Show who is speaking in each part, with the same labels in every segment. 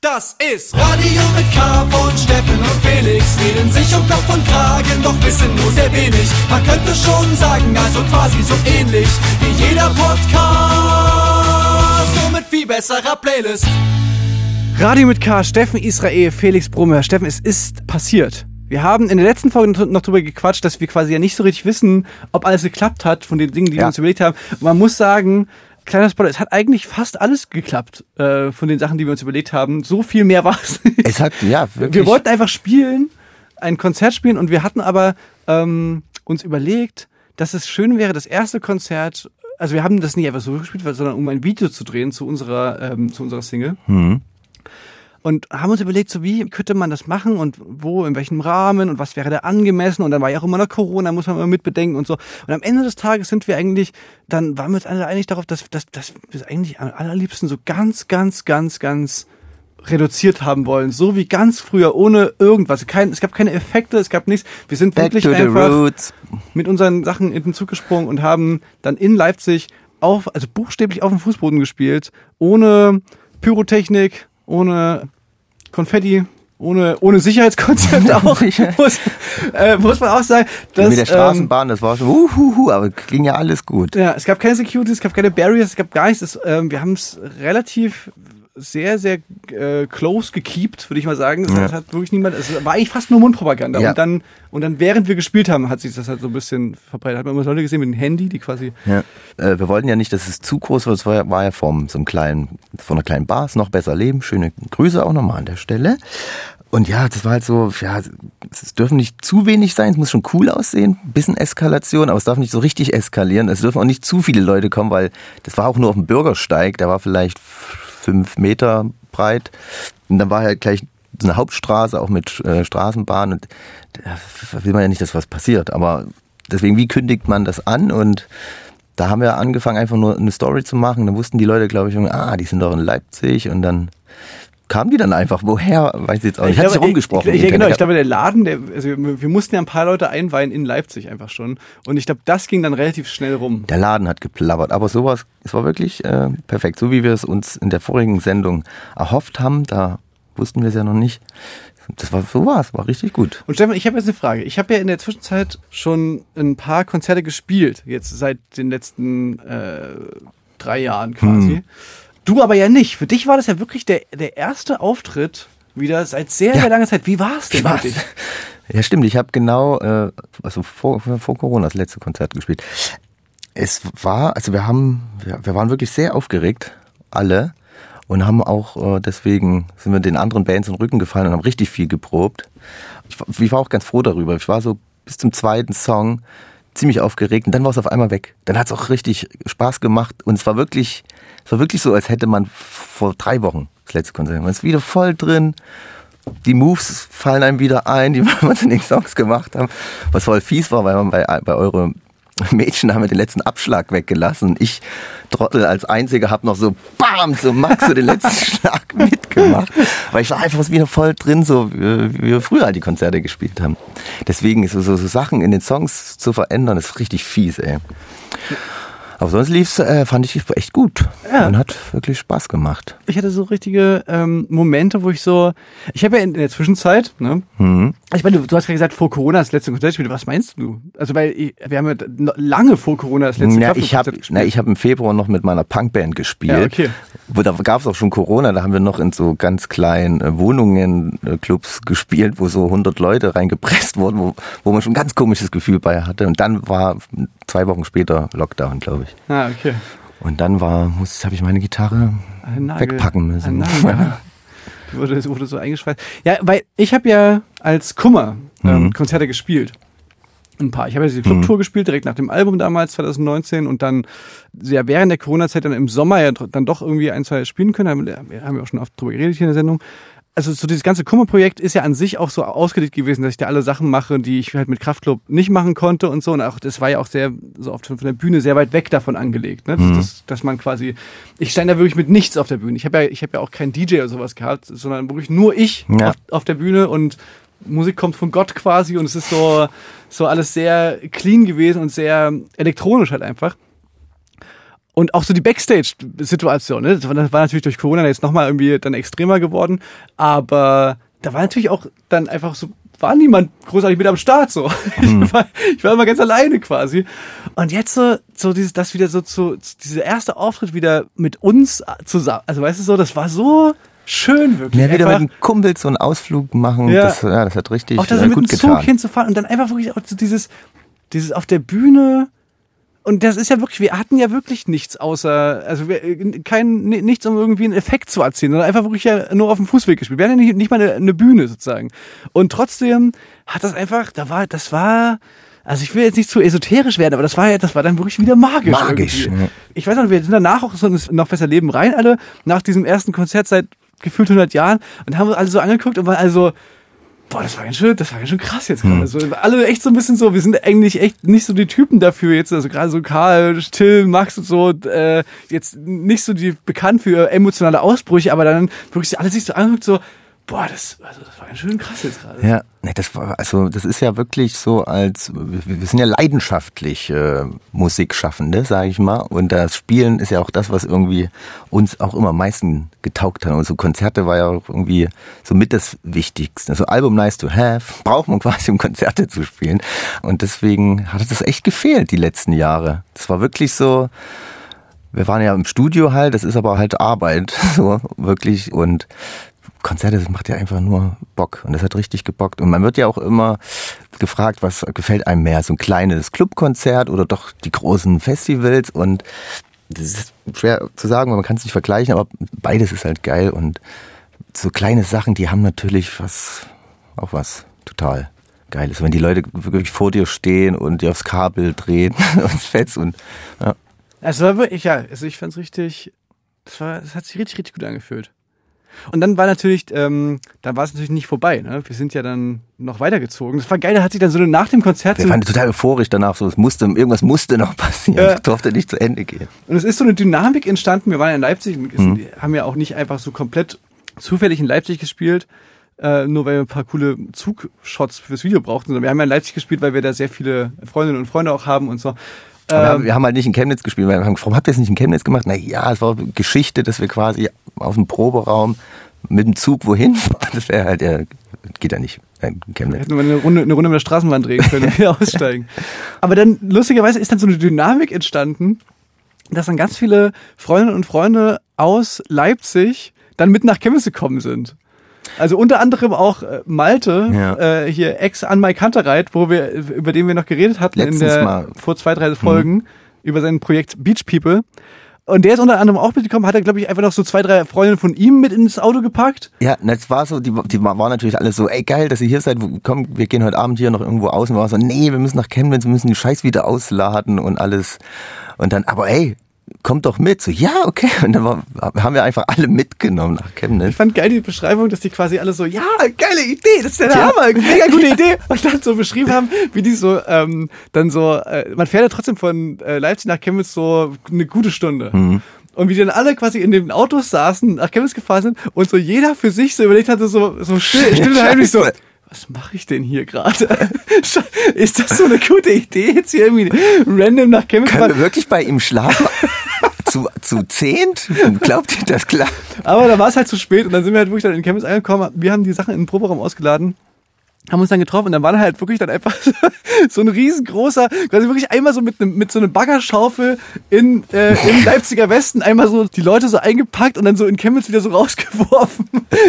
Speaker 1: Das ist Radio mit K von Steffen und Felix. Reden sich um Kopf und Kragen, doch wissen nur sehr wenig. Man könnte schon sagen, also quasi so ähnlich wie jeder Podcast. Nur mit viel besserer Playlist.
Speaker 2: Radio mit K, Steffen Israel, Felix Brummer. Steffen, es ist passiert. Wir haben in der letzten Folge noch drüber gequatscht, dass wir quasi ja nicht so richtig wissen, ob alles geklappt hat von den Dingen, die wir
Speaker 3: Ja.
Speaker 2: uns überlegt haben. Und man muss sagen, kleiner Spoiler, es hat eigentlich fast alles geklappt äh, von den Sachen, die wir uns überlegt haben. So viel mehr war es.
Speaker 3: Es hat, ja, wirklich.
Speaker 2: Wir wollten einfach spielen, ein Konzert spielen und wir hatten aber ähm, uns überlegt, dass es schön wäre, das erste Konzert, also wir haben das nicht einfach so gespielt, sondern um ein Video zu drehen zu unserer, ähm, zu unserer Single.
Speaker 3: Mhm.
Speaker 2: Und haben uns überlegt, so wie könnte man das machen und wo, in welchem Rahmen und was wäre da angemessen und dann war ja auch immer noch Corona, muss man immer mitbedenken und so. Und am Ende des Tages sind wir eigentlich, dann waren wir uns alle einig darauf, dass, dass, dass wir es eigentlich am allerliebsten so ganz, ganz, ganz, ganz reduziert haben wollen. So wie ganz früher, ohne irgendwas. Kein, es gab keine Effekte, es gab nichts. Wir sind
Speaker 3: Back
Speaker 2: wirklich einfach mit unseren Sachen in den Zug gesprungen und haben dann in Leipzig auf, also buchstäblich auf dem Fußboden gespielt, ohne Pyrotechnik, ohne Konfetti, ohne, ohne Sicherheitskonzept auch. muss, äh, muss man auch sagen. Dass,
Speaker 3: Mit der Straßenbahn, das war schon, uhuhu, aber ging ja alles gut.
Speaker 2: Ähm, ja, es gab keine Securities, es gab keine Barriers, es gab gar nichts. Es, ähm, wir haben es relativ sehr, sehr äh, close gekeept, würde ich mal sagen. Es
Speaker 3: Ja.
Speaker 2: hat wirklich niemand, es war eigentlich fast nur Mundpropaganda.
Speaker 3: Ja.
Speaker 2: Und dann, und dann, während wir gespielt haben, hat sich das halt so ein bisschen verbreitet. Hat man immer Leute gesehen mit dem Handy, die quasi
Speaker 3: Ja. Äh, wir wollten ja nicht, dass es zu groß wird. Es war, ja- war ja vom, so einem kleinen, von einer kleinen Bar, ist noch besser leben. Schöne Grüße auch nochmal an der Stelle. Und ja, das war halt so, ja, es dürfen nicht zu wenig sein, es muss schon cool aussehen, bisschen Eskalation, aber es darf nicht so richtig eskalieren. Es dürfen auch nicht zu viele Leute kommen, weil das war auch nur auf dem Bürgersteig, der war vielleicht fünf Meter breit. Und dann war halt gleich so eine Hauptstraße, auch mit äh, Straßenbahn und da will man ja nicht, dass was passiert. Aber deswegen, wie kündigt man das an? Und da haben wir angefangen, einfach nur eine Story zu machen. Dann wussten die Leute, glaube ich, ah, die sind doch in Leipzig. Und dann kamen die dann einfach. Woher? Weiß ich jetzt auch nicht. Hat sich rumgesprochen.
Speaker 2: Ich, ich, genau, ich glaube, der Laden, der, also wir wir mussten ja ein paar Leute einweihen in Leipzig einfach schon. Und ich glaube, das ging dann relativ schnell rum.
Speaker 3: der Laden hat geplappert. Aber sowas, es war wirklich äh, perfekt. So wie wir es uns in der vorigen Sendung erhofft haben, da wussten wir es ja noch nicht. Das war so war es, war richtig gut.
Speaker 2: Und Stefan, ich habe jetzt eine Frage. Ich habe ja in der Zwischenzeit schon ein paar Konzerte gespielt, jetzt seit den letzten äh, drei Jahren quasi.
Speaker 3: Hm.
Speaker 2: Du aber ja nicht. Für dich war das ja wirklich der, der erste Auftritt wieder seit sehr,
Speaker 3: Ja.
Speaker 2: sehr langer Zeit. Wie war es denn
Speaker 3: Spaß.
Speaker 2: dich?
Speaker 3: Ja, stimmt. Ich habe genau, äh, also vor, vor Corona das letzte Konzert gespielt. Es war, also wir haben, wir, wir waren wirklich sehr aufgeregt, alle. Und haben auch, äh, deswegen sind wir den anderen Bands in den Rücken gefallen und haben richtig viel geprobt. Ich, ich war auch ganz froh darüber. Ich war so bis zum zweiten Song ziemlich aufgeregt und dann war es auf einmal weg. Dann hat es auch richtig Spaß gemacht und es war wirklich, es war wirklich so, als hätte man vor drei Wochen das letzte Konzert. Man ist wieder voll drin die Moves fallen einem wieder ein, die uns in den Songs gemacht haben. Was voll fies war, weil man bei, bei eure Mädchen haben wir den letzten Abschlag weggelassen. Ich, Trottel, als Einziger habe noch so BAM, so Max, so den letzten Schlag mitgemacht. Weil ich war einfach wieder voll drin, so wie wie wir früher halt die Konzerte gespielt haben. Deswegen ist so, so, so Sachen in den Songs zu verändern, ist richtig fies, ey. Aber sonst lief's, äh, fand ich echt gut.
Speaker 2: Ja.
Speaker 3: Und hat wirklich Spaß gemacht.
Speaker 2: Ich hatte so richtige ähm, Momente, wo ich so, ich habe ja in, in der Zwischenzeit, ne,
Speaker 3: Mhm.
Speaker 2: ich meine, du, du hast gerade gesagt, vor Corona das letzte Konzert gespielt. Was meinst du? Also, weil ich, wir haben ja lange vor Corona das letzte
Speaker 3: Ja, ich habe
Speaker 2: Kraftklub-Konzert gespielt.
Speaker 3: ich hab im Februar noch mit meiner Punkband gespielt.
Speaker 2: Ja, okay.
Speaker 3: Wo, da gab es auch schon Corona, da haben wir noch in so ganz kleinen äh, Wohnungen, äh, Clubs gespielt, wo so 100 Leute reingepresst wurden, wo, wo man schon ein ganz komisches Gefühl bei hatte. Und dann war zwei Wochen später Lockdown, glaube ich.
Speaker 2: Ah, okay.
Speaker 3: Und dann war, muss, habe ich meine Gitarre
Speaker 2: Nagel-
Speaker 3: wegpacken müssen.
Speaker 2: Die wurde, wurde so eingeschweißt. Ja, weil ich habe ja als Kummer ähm,
Speaker 3: Mhm.
Speaker 2: Konzerte gespielt. Ein paar. Ich habe ja die Clubtour gespielt, direkt nach dem Album damals, 2019. Und dann, ja, während der Corona-Zeit dann im Sommer ja dann doch irgendwie ein, zwei spielen können. Haben, wir haben ja auch schon oft drüber geredet hier in der Sendung. Also so dieses ganze Kummer-Projekt ist ja an sich auch so ausgelegt gewesen, dass ich da alle Sachen mache, die ich halt mit Kraftclub nicht machen konnte und so. Und auch das war ja auch sehr, so oft von der Bühne sehr weit weg davon angelegt, ne?
Speaker 3: Mhm.
Speaker 2: Dass, dass, dass man quasi, ich stand da wirklich mit nichts auf der Bühne. Ich habe ja, ich habe ja auch keinen DJ oder sowas gehabt, sondern wirklich nur ich
Speaker 3: Ja.
Speaker 2: auf, auf der Bühne und Musik kommt von Gott quasi und es ist so, so alles sehr clean gewesen und sehr elektronisch halt einfach. Und auch so die Backstage-Situation, ne? das, war, natürlich durch Corona jetzt nochmal irgendwie dann extremer geworden, aber da war natürlich auch dann einfach so war niemand großartig mit am Start so. Hm. Ich, war, ich war immer ganz alleine quasi. Und jetzt so, so dieses, das wieder so zu, dieser erste Auftritt wieder mit uns zusammen. Also weißt du so, das war so schön wirklich.
Speaker 3: Ja, wieder einfach, mit einem Kumpel so einen Ausflug machen. Ja, das, ja, das hat richtig
Speaker 2: auch da so
Speaker 3: äh,
Speaker 2: gut
Speaker 3: mit
Speaker 2: dem Zug hinzufahren und dann einfach wirklich auch so dieses, dieses auf der Bühne und das ist ja wirklich, wir hatten ja wirklich nichts außer, also wir, kein, nichts, um irgendwie einen Effekt zu erzielen, sondern einfach wirklich ja nur auf dem Fußweg gespielt. Wir hatten ja nicht, nicht mal eine, eine Bühne sozusagen. Und trotzdem hat das einfach, da war, das war, also ich will jetzt nicht zu esoterisch werden, aber das war ja, das war dann wirklich wieder magisch.
Speaker 3: Magisch.
Speaker 2: Irgendwie. Ich weiß noch, wir sind danach auch so noch besser Leben rein, alle, nach diesem ersten Konzert seit gefühlt 100 Jahren und haben uns alle so angeguckt und waren also, boah, das war ganz schön, das war ganz schön krass jetzt gerade. Mhm. So, alle echt so ein bisschen so, wir sind eigentlich echt nicht so die Typen dafür jetzt, also gerade so Karl, Till, Max und so, äh, jetzt nicht so die bekannt für emotionale Ausbrüche, aber dann wirklich alle sich so anguckt, so, boah, das, also das war ganz schön krass jetzt gerade.
Speaker 3: Ja, nee, das war, also das ist ja wirklich so als, wir sind ja leidenschaftlich äh, Musikschaffende, sage ich mal. Und das Spielen ist ja auch das, was irgendwie uns auch immer am meisten getaugt hat. Und so Konzerte war ja auch irgendwie so mit das Wichtigste. So Album Nice to Have braucht man quasi, um Konzerte zu spielen. Und deswegen hat das echt gefehlt die letzten Jahre. Das war wirklich so, wir waren ja im Studio halt, das ist aber halt Arbeit, so wirklich. Und Konzerte, das macht ja einfach nur Bock und das hat richtig gebockt. Und man wird ja auch immer gefragt, was gefällt einem mehr, so ein kleines Clubkonzert oder doch die großen Festivals und das ist schwer zu sagen, weil man kann es nicht vergleichen, aber beides ist halt geil und so kleine Sachen, die haben natürlich was, auch was total Geiles. Wenn die Leute wirklich vor dir stehen und dir aufs Kabel drehen und fetzt und ja.
Speaker 2: Es war wirklich, ja, also ich fand's richtig, es war, es hat sich richtig, richtig gut angefühlt. Und dann war natürlich, ähm, dann war es natürlich nicht vorbei. Ne? Wir sind ja dann noch weitergezogen. Das war geil, da hat sich dann so nach dem Konzert.
Speaker 3: Wir
Speaker 2: so
Speaker 3: waren total euphorisch danach, so es musste, irgendwas musste noch passieren. Äh, durfte nicht zu Ende gehen.
Speaker 2: Und es ist so eine Dynamik entstanden. Wir waren ja in Leipzig, mhm. haben ja auch nicht einfach so komplett zufällig in Leipzig gespielt. Äh, nur weil wir ein paar coole Zugshots fürs Video brauchten, sondern wir haben ja in Leipzig gespielt, weil wir da sehr viele Freundinnen und Freunde auch haben und so.
Speaker 3: Ähm, wir haben halt nicht in Chemnitz gespielt. Wir haben gefragt, warum habt ihr es nicht in Chemnitz gemacht? Na ja, es war Geschichte, dass wir quasi aus dem Proberaum mit dem Zug wohin fahren. Das wäre halt, ja, geht ja nicht.
Speaker 2: In Chemnitz. Hätten wir eine Runde, eine Runde mit der Straßenbahn drehen können und wieder aussteigen. Aber dann, lustigerweise, ist dann so eine Dynamik entstanden, dass dann ganz viele Freundinnen und Freunde aus Leipzig dann mit nach Chemnitz gekommen sind. Also unter anderem auch äh, Malte, ja. äh, hier ex an Mike Hunterreit, wo wir, über den wir noch geredet hatten
Speaker 3: Letztens
Speaker 2: in der,
Speaker 3: mal.
Speaker 2: vor zwei, drei Folgen, mhm. über sein Projekt Beach People. Und der ist unter anderem auch mitgekommen, hat er, glaube ich, einfach noch so zwei, drei Freundinnen von ihm mit ins Auto gepackt.
Speaker 3: Ja, das war so, die, die waren natürlich alle so, ey geil, dass ihr hier seid, komm, wir gehen heute Abend hier noch irgendwo außen. Wir waren so, nee, wir müssen nach Chemnitz, wir müssen die Scheiß wieder ausladen und alles. Und dann, aber ey, kommt doch mit. So, ja, okay. Und dann war, haben wir einfach alle mitgenommen nach Chemnitz.
Speaker 2: Ich fand geil die Beschreibung, dass die quasi alle so, ja, geile Idee, das ist der Hammer, mega gute Idee. Und dann so beschrieben haben, wie die so, ähm, dann so, äh, man fährt ja trotzdem von äh, Leipzig nach Chemnitz so eine gute Stunde. Mhm. Und wie die dann alle quasi in den Autos saßen, nach Chemnitz gefahren sind und so jeder für sich so überlegt hatte, so, so still, still und heimlich so, was mache ich denn hier gerade? Ist das so eine gute Idee, jetzt hier irgendwie random nach Chemnitz
Speaker 3: Können wir wirklich bei ihm schlafen? zu, zu zehnt? Glaubt ihr das klar?
Speaker 2: Aber da war es halt zu spät und dann sind wir halt wirklich dann in Chemnitz angekommen. Wir haben die Sachen in den Proberaum ausgeladen haben uns dann getroffen und dann war da halt wirklich dann einfach so ein riesengroßer, quasi wirklich einmal so mit, einem mit so einer Baggerschaufel in, äh, im Leipziger Westen einmal so die Leute so eingepackt und dann so in Chemnitz wieder so rausgeworfen.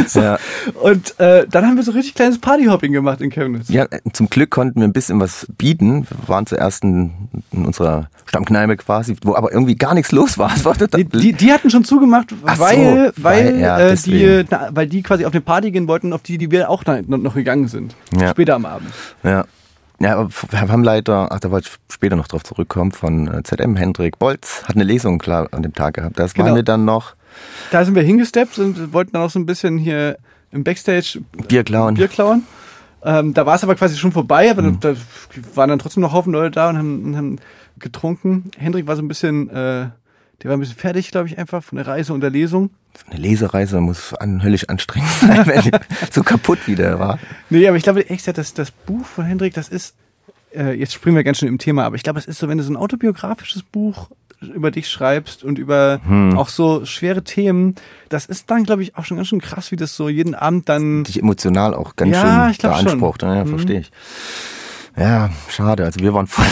Speaker 2: so. Ja. Und äh, dann haben wir so richtig kleines Partyhopping gemacht in Chemnitz.
Speaker 3: Ja, zum Glück konnten wir ein bisschen was bieten. Wir waren zuerst in, in unserer Stammkneipe quasi, wo aber irgendwie gar nichts los war. war
Speaker 2: die, die, die, hatten schon zugemacht, weil, so, weil, weil, ja, äh, die, na, weil die quasi auf eine Party gehen wollten, auf die, die wir auch noch gegangen sind. Ja. Später am Abend.
Speaker 3: Ja. Ja, wir haben leider, ach, da wollte ich später noch drauf zurückkommen, von äh, ZM Hendrik Bolz, hat eine Lesung klar an dem Tag gehabt. Das genau. waren wir dann noch.
Speaker 2: Da sind wir hingesteppt und wollten dann auch so ein bisschen hier im Backstage
Speaker 3: Bier klauen.
Speaker 2: Bier klauen. Ähm, da war es aber quasi schon vorbei, aber mhm. da, waren dann trotzdem noch Haufen Leute da und haben, und haben getrunken. Hendrik war so ein bisschen, äh, der war ein bisschen fertig, glaube ich, einfach von der Reise und der Lesung.
Speaker 3: Eine Lesereise muss an, höllisch anstrengend sein, wenn ich so kaputt wie der war.
Speaker 2: Nee, aber ich glaube, echt, das, das Buch von Hendrik, das ist, äh, jetzt springen wir ganz schön im Thema, aber ich glaube, es ist so, wenn du so ein autobiografisches Buch über dich schreibst und über
Speaker 3: Hm.
Speaker 2: auch so schwere Themen, das ist dann, glaube ich, auch schon ganz schön krass, wie das so jeden Abend dann.
Speaker 3: Dich emotional auch ganz
Speaker 2: Ja,
Speaker 3: schön
Speaker 2: ich glaub schon.
Speaker 3: beansprucht. Ja,
Speaker 2: Mhm.
Speaker 3: verstehe ich. Ja, schade. Also wir waren voll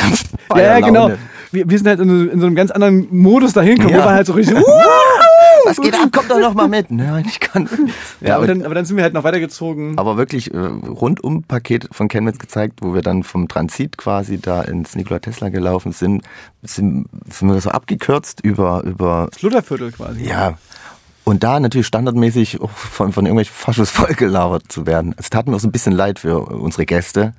Speaker 3: am
Speaker 2: Ja, ja, genau. Wir, wir sind halt in, so- in so einem ganz anderen Modus dahin gekommen,
Speaker 3: Ja.
Speaker 2: wo wir halt so richtig.
Speaker 3: Was geht ab? Kommt doch noch mal mit. Nein, ich kann.
Speaker 2: ja, aber, dann, aber dann sind wir halt noch weitergezogen.
Speaker 3: aber wirklich äh, rundum Paket von Chemnitz gezeigt, wo wir dann vom Transit quasi da ins Nikola Tesla gelaufen sind, sind, sind wir so abgekürzt über, über,
Speaker 2: Das Lutherviertel quasi.
Speaker 3: ja. Und da natürlich standardmäßig von, von irgendwelchen Faschos vollgelauert zu werden. Es tat mir auch so ein bisschen leid für unsere Gäste.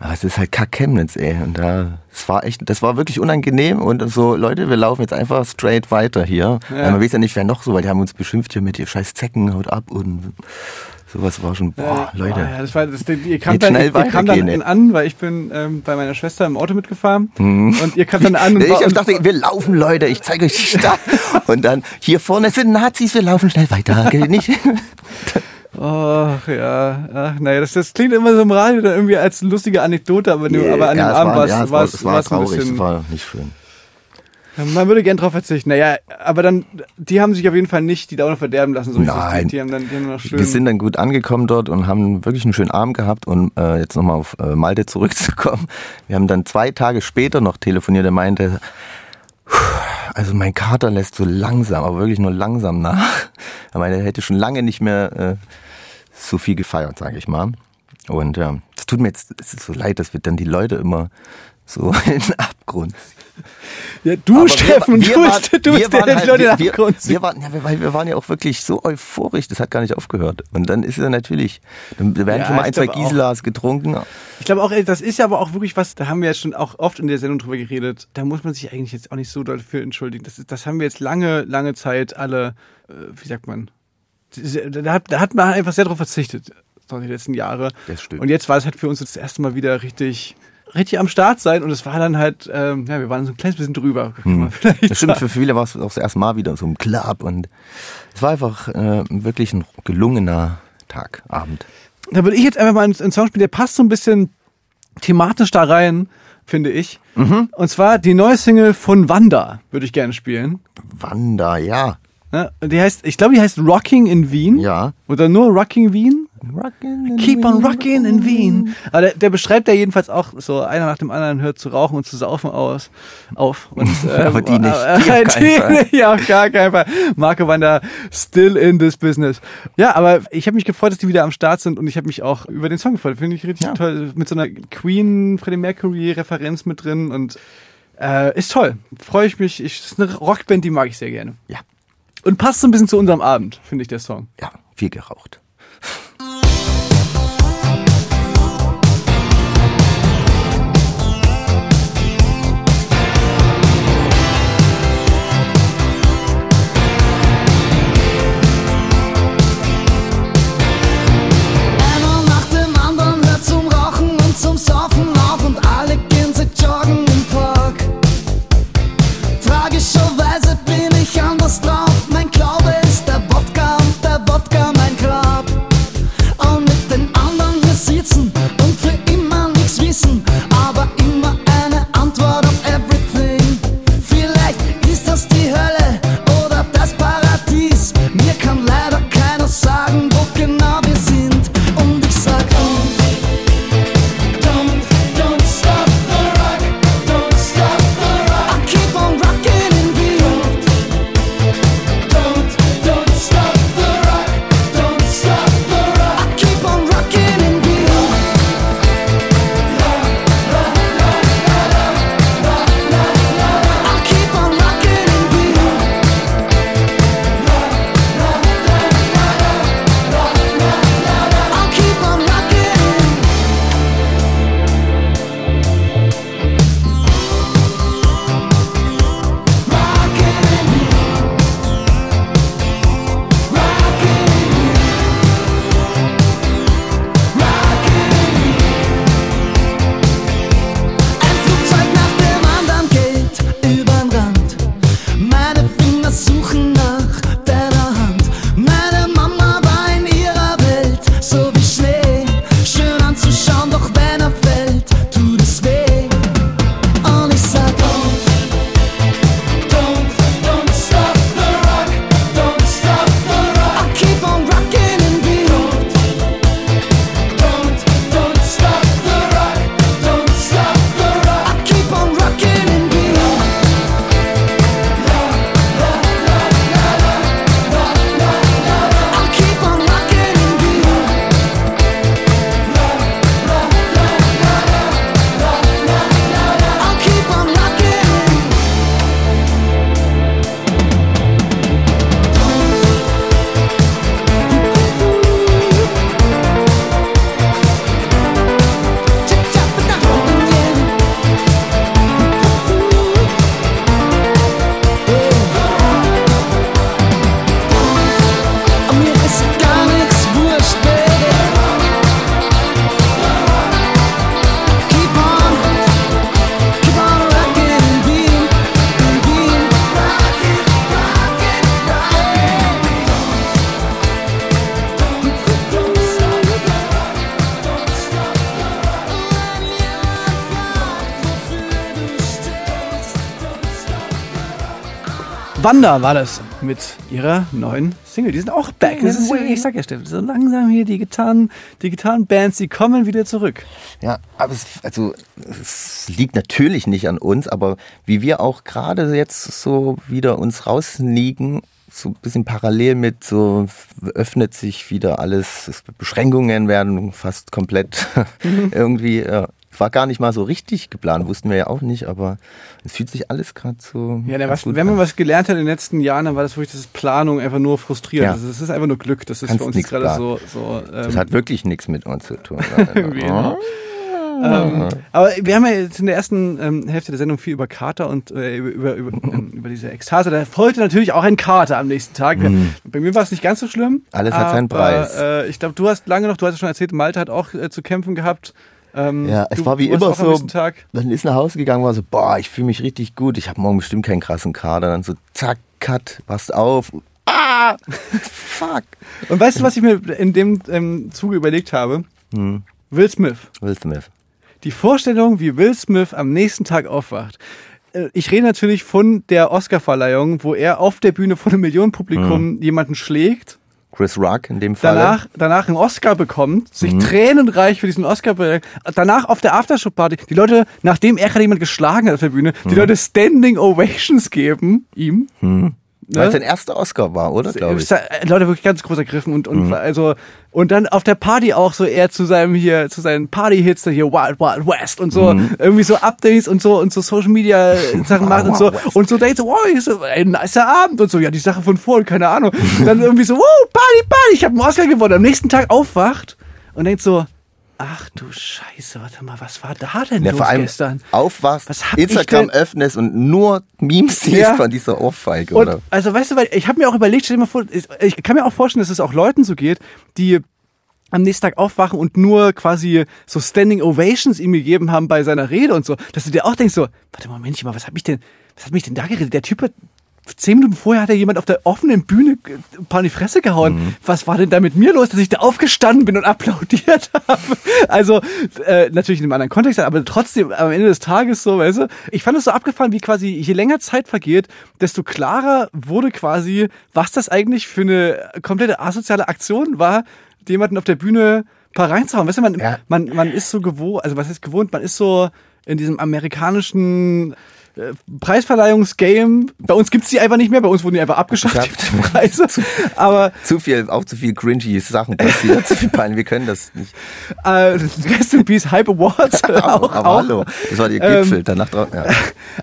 Speaker 3: Aber es ist halt kack Chemnitz, ey. Und da, es war echt, das war wirklich unangenehm. Und so, Leute, wir laufen jetzt einfach straight weiter hier.
Speaker 2: Ja.
Speaker 3: Man weiß ja nicht, wer noch so, weil die haben uns beschimpft hier mit ihr scheiß Zecken, haut ab und sowas war schon, boah,
Speaker 2: Äh,
Speaker 3: Leute.
Speaker 2: oh ja, das war, das, ihr kam dann,
Speaker 3: schnell
Speaker 2: ihr kam dann
Speaker 3: ey.
Speaker 2: an, weil ich bin ähm, bei meiner Schwester im Auto mitgefahren und ihr kam dann an und,
Speaker 3: Mhm. Ich
Speaker 2: und
Speaker 3: dachte, wir laufen, Leute, ich zeige euch die Stadt. Und dann, hier vorne sind Nazis, wir laufen schnell weiter. Gell, Nicht?
Speaker 2: Ach ja, ach naja, das, das klingt immer so im Radio dann irgendwie als lustige Anekdote, aber, nur- aber an dem
Speaker 3: Ja, es
Speaker 2: Abend war es
Speaker 3: ja, es
Speaker 2: war
Speaker 3: war,
Speaker 2: es
Speaker 3: es war
Speaker 2: war es ein bisschen.
Speaker 3: es war nicht schön.
Speaker 2: Man würde gern drauf verzichten. Naja, aber dann, die haben sich auf jeden Fall nicht die Laune verderben lassen. So.
Speaker 3: Nein.
Speaker 2: Die, haben dann, die haben noch schön.
Speaker 3: Wir sind dann gut angekommen dort und haben wirklich einen schönen Abend gehabt. Und äh, jetzt nochmal auf äh, Malte zurückzukommen. Wir haben dann zwei Tage später noch telefoniert. Er meinte, "Puh, also mein Kater lässt so langsam, aber wirklich nur langsam nach. Er meinte, er hätte schon lange nicht mehr äh, so viel gefeiert, sage ich mal. Und ja, es tut mir jetzt so leid, dass wir dann die Leute immer so in den Abgrund
Speaker 2: ja, du,
Speaker 3: Aber
Speaker 2: Steffen,
Speaker 3: wir,
Speaker 2: du,
Speaker 3: wir
Speaker 2: bist,
Speaker 3: waren,
Speaker 2: du
Speaker 3: wir
Speaker 2: bist der,
Speaker 3: halt,
Speaker 2: Leute in
Speaker 3: wir,
Speaker 2: den
Speaker 3: wir,
Speaker 2: Abgrund zieht.
Speaker 3: wir waren, ja, weil wir waren ja auch wirklich so euphorisch, das hat gar nicht aufgehört. Und dann ist es natürlich, dann werden
Speaker 2: Ja,
Speaker 3: schon mal ein, zwei. Giselas getrunken.
Speaker 2: Ich glaube auch, das ist ja aber auch wirklich was, da haben wir ja schon auch oft in der Sendung drüber geredet. Da muss man sich eigentlich jetzt auch nicht so doll für entschuldigen. Das, ist, das haben wir jetzt lange, lange Zeit alle, äh, wie sagt man, da hat, da hat man einfach sehr darauf verzichtet, so die letzten Jahre.
Speaker 3: Das stimmt.
Speaker 2: Und jetzt war es halt für uns das erste Mal wieder richtig, richtig am Start sein und es war dann halt, ähm, ja, wir waren so ein kleines bisschen drüber.
Speaker 3: Hm. Das stimmt, für viele war es auch das erste Mal wieder so im Club und es war einfach äh, wirklich ein gelungener Tag, Abend.
Speaker 2: Da würde ich jetzt einfach mal einen, einen Song spielen, der passt so ein bisschen thematisch da rein, finde ich.
Speaker 3: Mhm.
Speaker 2: Und zwar die neue Single von Wanda würde ich gerne spielen.
Speaker 3: Wanda, ja.
Speaker 2: Und Die heißt, ich glaube, die heißt Rocking in Wien.
Speaker 3: Ja.
Speaker 2: Oder nur Rocking Wien.
Speaker 3: Rockin' in
Speaker 2: Keep on
Speaker 3: Wien.
Speaker 2: rocking in Wien. Aber der, der beschreibt ja jedenfalls auch so, einer nach dem anderen hört zu rauchen und zu saufen aus, auf. Und, ähm,
Speaker 3: Aber die nicht.
Speaker 2: äh,
Speaker 3: Die auf keinen
Speaker 2: nicht, ja, auf gar keinen Fall. Marco Wander, still in this business. Ja, aber ich habe mich gefreut, dass die wieder am Start sind und ich habe mich auch über den Song gefreut. Finde ich richtig
Speaker 3: Ja.
Speaker 2: toll. Mit so einer Queen, Freddie Mercury Referenz mit drin und äh, ist toll. Freue ich mich. Ich, ist eine Rockband, die mag ich sehr gerne.
Speaker 3: Ja,
Speaker 2: Und passt so ein bisschen zu unserem Abend, finde ich, der Song.
Speaker 3: ja, viel geraucht.
Speaker 2: Wanda war das mit ihrer neuen Single. Die sind auch back. Das ist, ich sag ja, Steffen, so langsam hier die Gitarren, die Gitarrenbands, die kommen wieder zurück.
Speaker 3: Ja, aber es, also, es liegt natürlich nicht an uns, aber wie wir auch gerade jetzt so wieder uns rausliegen, so ein bisschen parallel mit so öffnet sich wieder alles, es- Beschränkungen werden fast komplett irgendwie, ja. War gar nicht mal so richtig geplant, wussten wir ja auch nicht, aber es fühlt sich alles gerade so.
Speaker 2: Ja, was, wenn man
Speaker 3: an.
Speaker 2: was gelernt hat in den letzten Jahren, dann war das wirklich das Planung einfach nur frustriert.
Speaker 3: Ja.
Speaker 2: Also Das ist einfach nur Glück. Das ist
Speaker 3: Kannst
Speaker 2: für uns gerade so. so ähm,
Speaker 3: Das hat wirklich nichts mit uns zu tun.
Speaker 2: Ne? ähm, aber wir haben ja jetzt in der ersten ähm, Hälfte der Sendung viel über Kater und äh, über, über, ähm, über diese Ekstase. Da folgte natürlich auch ein Kater am nächsten Tag. Bei mir war es nicht ganz so schlimm.
Speaker 3: Mhm. Alles hat seinen
Speaker 2: aber,
Speaker 3: Preis.
Speaker 2: Äh, ich glaube, du hast lange noch, du hast ja schon erzählt, Malte hat auch äh, zu kämpfen gehabt. Ähm,
Speaker 3: Ja, es
Speaker 2: du,
Speaker 3: war wie immer so. Dann ist nach Hause gegangen, war so, boah, ich fühle mich richtig gut. Ich habe morgen bestimmt keinen krassen Kader. Dann so, zack, cut, wachst auf. Ah, fuck.
Speaker 2: Und weißt du, was ich mir in dem ähm, Zuge überlegt habe?
Speaker 3: Hm.
Speaker 2: Will Smith.
Speaker 3: Will Smith.
Speaker 2: Die Vorstellung, wie Will Smith am nächsten Tag aufwacht. Äh, Ich rede natürlich von der Oscarverleihung, wo er auf der Bühne vor einem Millionenpublikum jemanden schlägt,
Speaker 3: Chris Rock in dem Fall.
Speaker 2: danach, danach einen Oscar bekommt, sich tränenreich für diesen Oscar be- danach auf der Aftershow-Party, die Leute, nachdem er gerade jemand geschlagen hat auf der Bühne, die Leute Standing Ovations geben, ihm.
Speaker 3: Weil es
Speaker 2: Ne?
Speaker 3: sein erster Oscar war, oder? Glaube ich.
Speaker 2: Äh, Leute wirklich ganz groß ergriffen und,
Speaker 3: Mhm.
Speaker 2: und also und dann auf der Party auch so eher zu seinem hier zu seinen Party-Hits hier Wild Wild West und so
Speaker 3: Mhm.
Speaker 2: irgendwie so Updates und so und so Social Media Sachen macht und so und so denkt so wow ist so ein nicer Abend und so ja die Sache von vorhin keine Ahnung und dann irgendwie so wow Party Party ich habe einen Oscar gewonnen am nächsten Tag aufwacht und denkt so ach du Scheiße warte mal was war da denn
Speaker 3: Ja,
Speaker 2: los
Speaker 3: vor allem
Speaker 2: gestern
Speaker 3: aufwachst, Instagram öffnest und nur Memes siehst
Speaker 2: Ja.
Speaker 3: von dieser Ohrfeige,
Speaker 2: Und
Speaker 3: oder?
Speaker 2: also weißt du, weil ich habe mir auch überlegt, stell dir mal vor, ich, ich kann mir auch vorstellen, dass es auch Leuten so geht, die am nächsten Tag aufwachen und nur quasi so Standing Ovations ihm gegeben haben bei seiner Rede und so, dass du dir auch denkst so, warte mal, Mensch, mal, was hat mich denn, was hat mich denn da geredet? Der Typ hat zehn Minuten vorher hat er jemand auf der offenen Bühne ein paar in die Fresse gehauen.
Speaker 3: Mhm.
Speaker 2: Was war denn da mit mir los, dass ich da aufgestanden bin und applaudiert habe? Also äh, natürlich in einem anderen Kontext, aber trotzdem am Ende des Tages so, weißt du, ich fand es so abgefahren, wie quasi je länger Zeit vergeht, desto klarer wurde quasi, was das eigentlich für eine komplette asoziale Aktion war, jemanden auf der Bühne ein paar reinzuhauen. Weißt du, man,
Speaker 3: Ja.
Speaker 2: man, man ist so gewohnt, also was heißt gewohnt, man ist so in diesem amerikanischen äh, Preisverleihungsgame. Bei uns gibt's die einfach nicht mehr, bei uns wurden die einfach abgeschafft,
Speaker 3: Abgeschafft.
Speaker 2: die Preise. Aber
Speaker 3: Zu viel, auch zu viel cringy Sachen passiert, zu viel Pein, wir können das nicht.
Speaker 2: äh, Rest in Peace Hype Awards auch,
Speaker 3: aber
Speaker 2: auch.
Speaker 3: hallo, das war der
Speaker 2: Ähm,
Speaker 3: Gipfel, danach drauf, ja.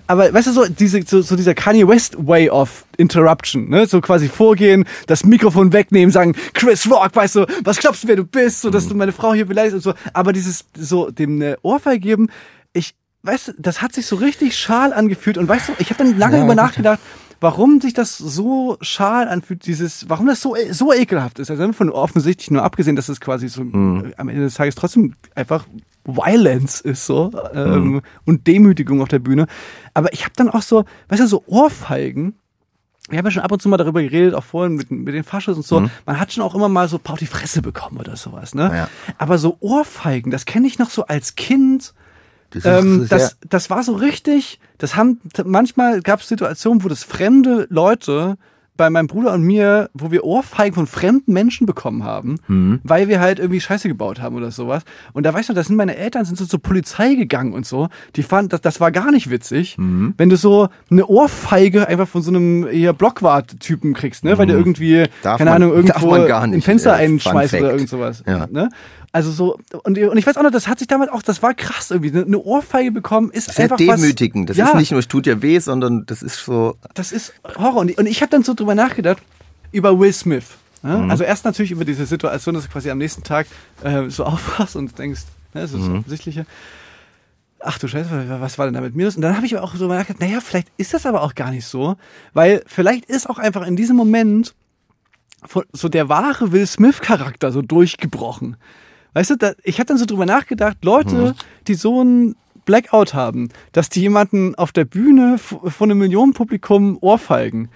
Speaker 2: Aber weißt du, so, diese, so, so dieser Kanye West Way of Interruption, ne? So quasi vorgehen, das Mikrofon wegnehmen, sagen, Chris Rock, weißt du, was glaubst du, wer du bist, so dass du meine Frau hier beleidigst und so. Aber dieses, so dem eine Ohrfeige geben, ich, weißt du, das hat sich so richtig schal angefühlt. Und weißt du, ich habe dann lange
Speaker 3: Ja,
Speaker 2: über nachgedacht, warum sich das so schal anfühlt, dieses, warum das so, so ekelhaft ist. Also von offensichtlich nur abgesehen, dass es quasi so
Speaker 3: Mhm.
Speaker 2: äh, am Ende des Tages trotzdem einfach Violence ist so ähm, und Demütigung auf der Bühne. Aber ich habe dann auch so, weißt du, so Ohrfeigen. Wir haben ja schon ab und zu mal darüber geredet, auch vorhin mit, mit den Faschos und so. Man hat schon auch immer mal so Pau die Fresse bekommen oder sowas, ne?
Speaker 3: Ja.
Speaker 2: Aber so Ohrfeigen, das kenne ich noch so als Kind.
Speaker 3: Das
Speaker 2: Ähm, das, das war so richtig, das haben, manchmal gab es Situationen, wo das fremde Leute bei meinem Bruder und mir, wo wir Ohrfeigen von fremden Menschen bekommen haben,
Speaker 3: Mhm.
Speaker 2: weil wir halt irgendwie Scheiße gebaut haben oder sowas. Und da weißt du, da sind meine Eltern sind so zur Polizei gegangen und so. Die fanden, das, das war gar nicht witzig,
Speaker 3: Mhm.
Speaker 2: wenn du so eine Ohrfeige einfach von so einem eher Blockwart-Typen kriegst, ne? Weil der irgendwie,
Speaker 3: Mhm. Darf
Speaker 2: keine
Speaker 3: man-
Speaker 2: Ahnung,
Speaker 3: darf
Speaker 2: irgendwo
Speaker 3: man gar
Speaker 2: ein
Speaker 3: nicht,
Speaker 2: Fenster
Speaker 3: äh,
Speaker 2: einschmeißt oder irgend sowas.
Speaker 3: Ja.
Speaker 2: Ne? Also so, und, und ich weiß auch noch, das hat sich damals auch, das war krass irgendwie. Eine Ohrfeige bekommen ist
Speaker 3: sehr
Speaker 2: einfach
Speaker 3: demütigend.
Speaker 2: was.
Speaker 3: Das ist nicht nur, es tut dir weh, sondern das ist so,
Speaker 2: Das ist Horror. Und ich, und ich habe dann so drüber nachgedacht, über Will Smith. Ja?
Speaker 3: Mhm.
Speaker 2: Also erst natürlich über diese Situation, dass du quasi am nächsten Tag äh, so aufwachst und denkst, ne, das ist
Speaker 3: Mhm.
Speaker 2: das Offensichtliche. Ach du Scheiße, was war denn da mit mir los? Und dann habe ich aber auch so nachgedacht, naja, vielleicht ist das aber auch gar nicht so, weil vielleicht ist auch einfach in diesem Moment so der wahre Will Smith-Charakter so durchgebrochen. Weißt du, da, ich habe dann so drüber nachgedacht, Leute, die so ein Blackout haben, dass die jemanden auf der Bühne von einem Millionenpublikum ohrfeigen.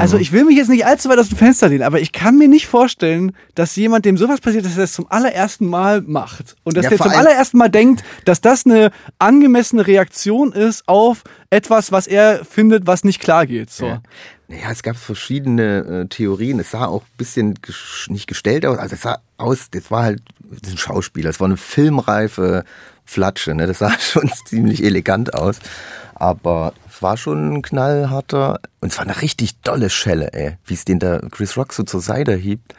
Speaker 2: Also ich will mich jetzt nicht allzu weit aus dem Fenster lehnen, aber ich kann mir nicht vorstellen, dass jemand, dem sowas passiert, dass er das zum allerersten Mal macht. Und dass
Speaker 3: Ja,
Speaker 2: der zum allerersten Mal denkt, dass das eine angemessene Reaktion ist auf etwas, was er findet, was nicht klar geht. So.
Speaker 3: Ja. Naja, es gab verschiedene äh, Theorien. Es sah auch ein bisschen ges nicht gestellt aus. Also es sah aus, das war halt das ein Schauspieler. Es war eine filmreife Flatsche. Ne? Das sah schon ziemlich elegant aus. Aber war schon ein knallharter, und es war eine richtig dolle Schelle, ey. Wie es den da Chris Rock so zur Seite hiebt.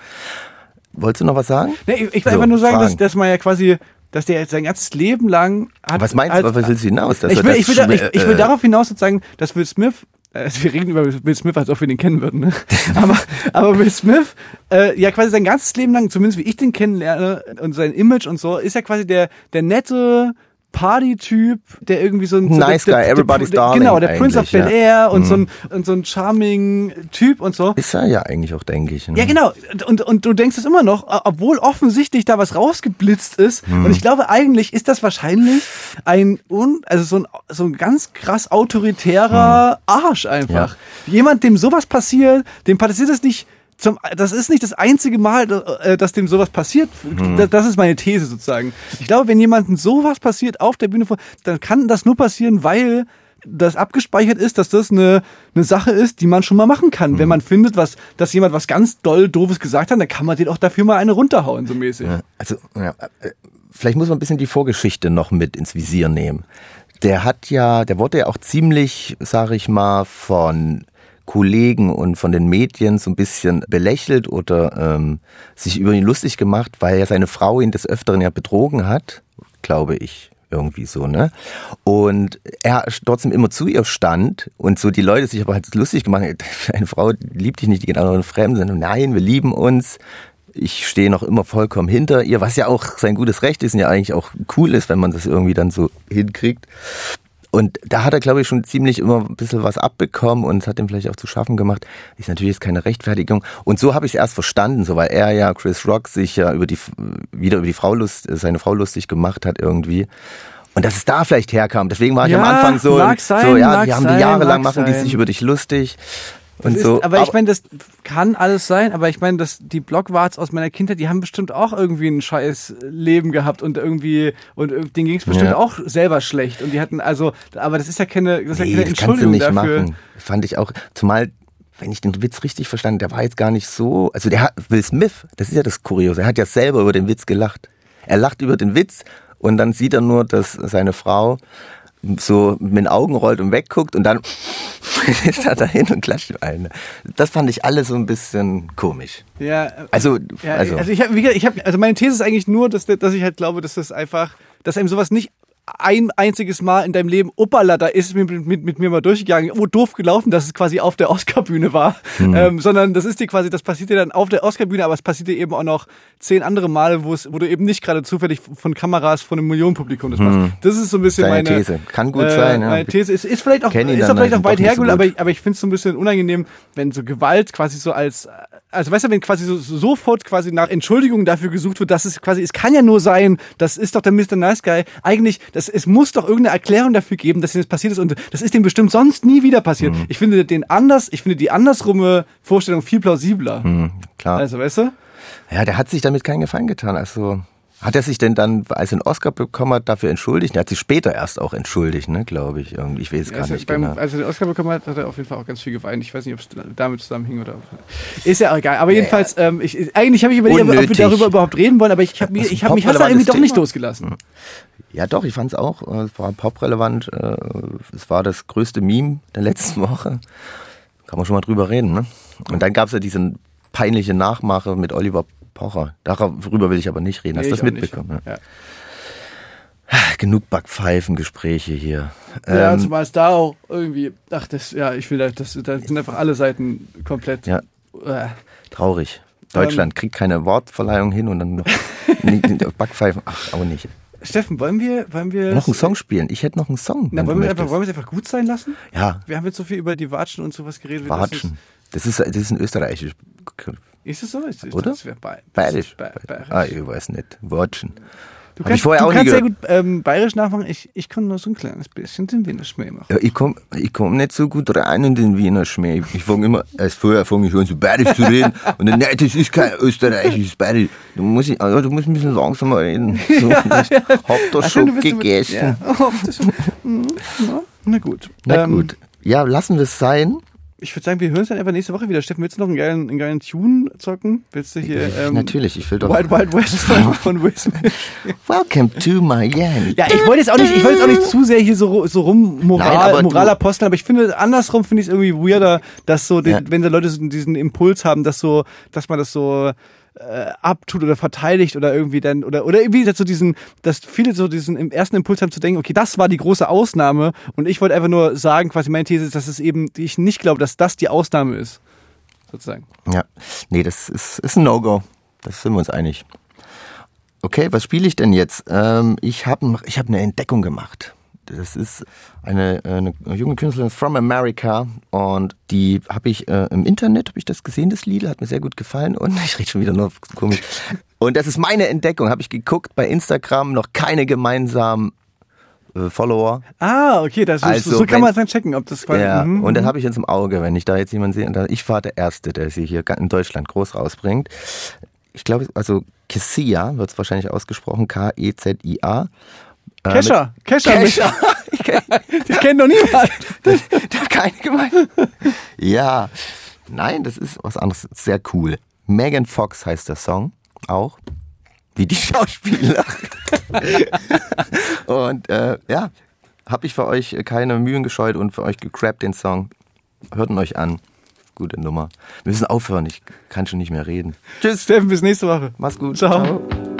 Speaker 3: Wolltest du noch was sagen?
Speaker 2: Nee, ich, ich will
Speaker 3: So,
Speaker 2: einfach nur sagen, dass,
Speaker 3: Fragen.
Speaker 2: dass man ja quasi, dass der sein ganzes Leben lang hat.
Speaker 3: Was meinst du, was willst du hinaus? Dass
Speaker 2: ich will, ich, will da, ich, ich will
Speaker 3: äh,
Speaker 2: darauf hinaus sozusagen, dass Will Smith, also wir reden über Will Smith, als ob wir den kennen würden, ne? aber, aber Will Smith, äh, ja quasi sein ganzes Leben lang, zumindest wie ich den kennenlerne und sein Image und so, ist ja quasi der, der nette, Party-Typ, der irgendwie so ein so
Speaker 3: Nice
Speaker 2: der,
Speaker 3: guy,
Speaker 2: der,
Speaker 3: everybody's
Speaker 2: der,
Speaker 3: darling
Speaker 2: Genau, der Prince of
Speaker 3: ja. Mhm.
Speaker 2: Bel Air und, so ein, und so ein charming Typ und so.
Speaker 3: Ist er ja eigentlich auch, denke ich. Ne?
Speaker 2: Ja, genau. Und, und du denkst es immer noch, obwohl offensichtlich da was rausgeblitzt ist.
Speaker 3: Mhm.
Speaker 2: Und ich glaube, eigentlich ist das wahrscheinlich ein, un, also so ein, so ein ganz krass autoritärer Arsch einfach. Jemand, dem sowas passiert, dem passiert es nicht zum, das ist nicht das einzige Mal, äh, dass dem sowas passiert. Das, das ist meine These sozusagen. Ich glaube, wenn jemandem sowas passiert auf der Bühne, dann kann das nur passieren, weil das abgespeichert ist, dass das eine, eine Sache ist, die man schon mal machen kann. Wenn man findet, was, dass jemand was ganz doll doofes gesagt hat, dann kann man den auch dafür mal eine runterhauen, so mäßig.
Speaker 3: Ja, Also, ja, äh, vielleicht muss man ein bisschen die Vorgeschichte noch mit ins Visier nehmen. Der hat ja, der wurde ja auch ziemlich, sage ich mal, von Kollegen und von den Medien so ein bisschen belächelt oder ähm, sich über ihn lustig gemacht, weil ja seine Frau ihn des Öfteren ja betrogen hat, glaube ich. Irgendwie so, ne? Und er trotzdem immer zu ihr stand und so die Leute sich aber halt lustig gemacht haben, eine Frau liebt dich nicht, die geht anderen Fremden, sondern nein, wir lieben uns. Ich stehe noch immer vollkommen hinter ihr, was ja auch sein gutes Recht ist und ja eigentlich auch cool ist, wenn man das irgendwie dann so hinkriegt. Und da hat er, glaube ich, schon ziemlich immer ein bisschen was abbekommen und es hat ihm vielleicht auch zu schaffen gemacht. Ist natürlich jetzt keine Rechtfertigung. Und so habe ich es erst verstanden, so weil er ja Chris Rock sich ja über die wieder über die Frau lust, seine Frau lustig gemacht hat irgendwie. Und dass es da vielleicht herkam. Deswegen war ich
Speaker 2: Ja,
Speaker 3: am Anfang so,
Speaker 2: sein,
Speaker 3: so ja, die haben die jahrelang machen die sich über dich lustig. Und
Speaker 2: Das
Speaker 3: so.
Speaker 2: ist, aber ich meine, das kann alles sein, aber ich meine, dass die Blockwarts aus meiner Kindheit, die haben bestimmt auch irgendwie ein scheiß Leben gehabt und irgendwie, und denen ging es bestimmt
Speaker 3: Ja.
Speaker 2: auch selber schlecht. Und die hatten also, aber das ist ja keine, das ist ja keine Entschuldigung
Speaker 3: nicht
Speaker 2: dafür.
Speaker 3: machen. Fand ich auch, zumal, wenn ich den Witz richtig verstanden, der war jetzt gar nicht so, also der hat, Will Smith, das ist ja das Kuriose, er hat ja selber über den Witz gelacht. Er lacht über den Witz und dann sieht er nur, dass seine Frau so mit den Augen rollt und wegguckt und dann ist er dahin und klatscht ihm eine. Das fand ich alles so ein bisschen komisch.
Speaker 2: Ja,
Speaker 3: Also,
Speaker 2: Ja,
Speaker 3: also,
Speaker 2: also, ich habe, ich hab, also meine These ist eigentlich nur, dass, dass ich halt glaube, dass das einfach, dass einem sowas nicht ein einziges Mal in deinem Leben, uppala, da ist mit, mit, mit mir mal durchgegangen, oh, doof gelaufen, dass es quasi auf der Oscarbühne war,
Speaker 3: Hm.
Speaker 2: ähm, sondern das ist dir quasi, das passiert dir dann auf der Oscarbühne, aber es passiert dir eben auch noch zehn andere Male, wo es, wo du eben nicht gerade zufällig von Kameras von einem Millionenpublikum das machst. Das ist so ein bisschen
Speaker 3: Hm. Deine
Speaker 2: meine
Speaker 3: These. Kann gut
Speaker 2: äh,
Speaker 3: sein, ja.
Speaker 2: Meine These ist, ist vielleicht auch, ist auch vielleicht
Speaker 3: halt
Speaker 2: auch weit
Speaker 3: so
Speaker 2: hergeholt,
Speaker 3: gut.
Speaker 2: aber ich, aber ich finde es so ein bisschen unangenehm, wenn so Gewalt quasi so als, also weißt du, wenn quasi so, so sofort quasi nach Entschuldigung dafür gesucht wird, dass es quasi, es kann ja nur sein, das ist doch der Mr. Nice Guy. Eigentlich, das, es muss doch irgendeine Erklärung dafür geben, dass ihm das passiert ist und das ist dem bestimmt sonst nie wieder passiert.
Speaker 3: Mhm.
Speaker 2: Ich finde den anders, ich finde die andersrumme Vorstellung viel plausibler.
Speaker 3: hm, klar.
Speaker 2: Also, weißt du?
Speaker 3: Ja, der hat sich damit keinen Gefallen getan. Also hat er sich denn dann, als er einen Oscar bekommen hat, dafür entschuldigt? Er hat sich später erst auch entschuldigt, ne, glaube ich. Irgendwie. Ich weiß gar
Speaker 2: Also
Speaker 3: nicht
Speaker 2: beim,
Speaker 3: genau.
Speaker 2: Als er den Oscar bekommen hat, hat er auf jeden Fall auch ganz viel geweint. Ich weiß nicht, ob es damit zusammenhing oder. Ist ja auch egal. Aber jedenfalls, ähm, ich, eigentlich habe ich überlegt, ob wir darüber überhaupt reden wollen, aber ich habe mich, ich hab mich hast
Speaker 3: poprelevantes
Speaker 2: irgendwie doch nicht
Speaker 3: Thema.
Speaker 2: losgelassen.
Speaker 3: Ja, doch, ich fand es auch. äh, Es war poprelevant. äh, Es war das größte Meme der letzten Woche. Kann man schon mal drüber reden, ne? Und dann gab es ja diesen peinliche Nachmache mit Oliver Pocher. Darüber will ich aber nicht reden. Hast
Speaker 2: Nee,
Speaker 3: du das
Speaker 2: nicht.
Speaker 3: mitbekommen? Ja.
Speaker 2: Ja.
Speaker 3: Genug Backpfeifengespräche hier.
Speaker 2: Ja,
Speaker 3: Ähm,
Speaker 2: zumal es da auch irgendwie, ach, das, ja, ich will, da- das, da sind einfach alle Seiten komplett.
Speaker 3: Ja.
Speaker 2: Äh,
Speaker 3: Traurig.
Speaker 2: Ähm.
Speaker 3: Deutschland kriegt keine Wortverleihung hin und dann noch Backpfeifen. Ach, auch nicht.
Speaker 2: Steffen, wollen wir, wollen wir.
Speaker 3: Noch einen Song spielen. Ich hätte noch einen Song.
Speaker 2: Na, wollen wir, einfach, wollen wir es einfach gut sein lassen?
Speaker 3: Ja,
Speaker 2: Wir haben jetzt so viel über die Watschen und sowas geredet.
Speaker 3: Watschen. Das ist, das ist ein österreichisches.
Speaker 2: es- Ist es so? Ist,
Speaker 3: Oder?
Speaker 2: Das wär bei,
Speaker 3: Bayerisch.
Speaker 2: Ba- bayerisch.
Speaker 3: Ah, ich weiß nicht. Watschen.
Speaker 2: Du
Speaker 3: Hab
Speaker 2: kannst, du kannst sehr gut ähm, bayerisch nachmachen. Ich, ich kann nur so ein kleines bisschen den Wiener Schmäh machen.
Speaker 3: Ja, ich komme ich komm nicht so gut rein in den Wiener Schmäh. Ich fange immer, als vorher fange ich an, so bayerisch zu reden. Und dann, nein, das ist kein österreichisches Bayerisch. Du musst, ich, also, du musst ein bisschen langsamer reden. So, ich hab das
Speaker 2: Ach,
Speaker 3: schon
Speaker 2: du bist so-
Speaker 3: gegessen.
Speaker 2: Ja. Oh, das ja, na gut.
Speaker 3: Na
Speaker 2: Ähm,
Speaker 3: gut. Ja, lassen wir es sein.
Speaker 2: Ich würde sagen, wir hören uns dann einfach nächste Woche wieder. Steffen, willst du noch einen geilen, einen geilen Tune zocken? Willst du hier ähm,
Speaker 3: Natürlich, ich will doch.
Speaker 2: Wild Wild West von, von Will Smith?
Speaker 3: Welcome to Miami.
Speaker 2: Ja, ich wollte jetzt auch nicht, ich wollte jetzt auch nicht zu sehr hier so, so rum
Speaker 3: Nein,
Speaker 2: Moral, Moral aposteln, aber ich finde, andersrum finde ich es irgendwie weirder, dass so, den,
Speaker 3: Ja.
Speaker 2: wenn da Leute so diesen Impuls haben, dass so, dass man das so äh, abtut oder verteidigt oder irgendwie dann, oder, oder irgendwie so diesen, dass viele so diesen im ersten Impuls haben zu denken, okay, das war die große Ausnahme und ich wollte einfach nur sagen, quasi meine These ist, dass es eben, ich nicht glaube, dass das die Ausnahme ist. Sozusagen.
Speaker 3: Ja, nee, das ist, ist ein No-Go. Das sind wir uns einig. Okay, was spiele ich denn jetzt? Ähm, ich habe ich hab eine Entdeckung gemacht. Das ist eine, eine junge Künstlerin from America und die habe ich äh, im Internet, habe ich das gesehen, das Lied, hat mir sehr gut gefallen und ich rede schon wieder nur komisch. Und das ist meine Entdeckung, habe ich geguckt bei Instagram, noch keine gemeinsamen äh, Follower.
Speaker 2: Ah, okay, das,
Speaker 3: Also,
Speaker 2: so kann man es dann checken, ob das quasi,
Speaker 3: Ja,
Speaker 2: mhm,
Speaker 3: und das
Speaker 2: mhm.
Speaker 3: habe ich jetzt im Auge, wenn ich da jetzt jemanden sehe. Ich war der Erste, der sie hier in Deutschland groß rausbringt. Ich glaube, also Kessia wird es wahrscheinlich ausgesprochen, K-E-Z-I-A. Äh,
Speaker 2: Kescher, Kescher,
Speaker 3: Kescher.
Speaker 2: die kennt doch niemand.
Speaker 3: mit- Der keine gemeint. ja, nein, das ist was anderes. Sehr cool. Megan Fox heißt der Song auch. Wie die Schauspieler. und äh, ja, habe ich für euch keine Mühen gescheut und für euch gecrappt den Song. Hört ihn euch an. Gute Nummer. Wir müssen aufhören, ich kann schon nicht mehr reden.
Speaker 2: Tschüss, Steffen, bis nächste Woche.
Speaker 3: Mach's gut.
Speaker 2: Ciao.
Speaker 4: I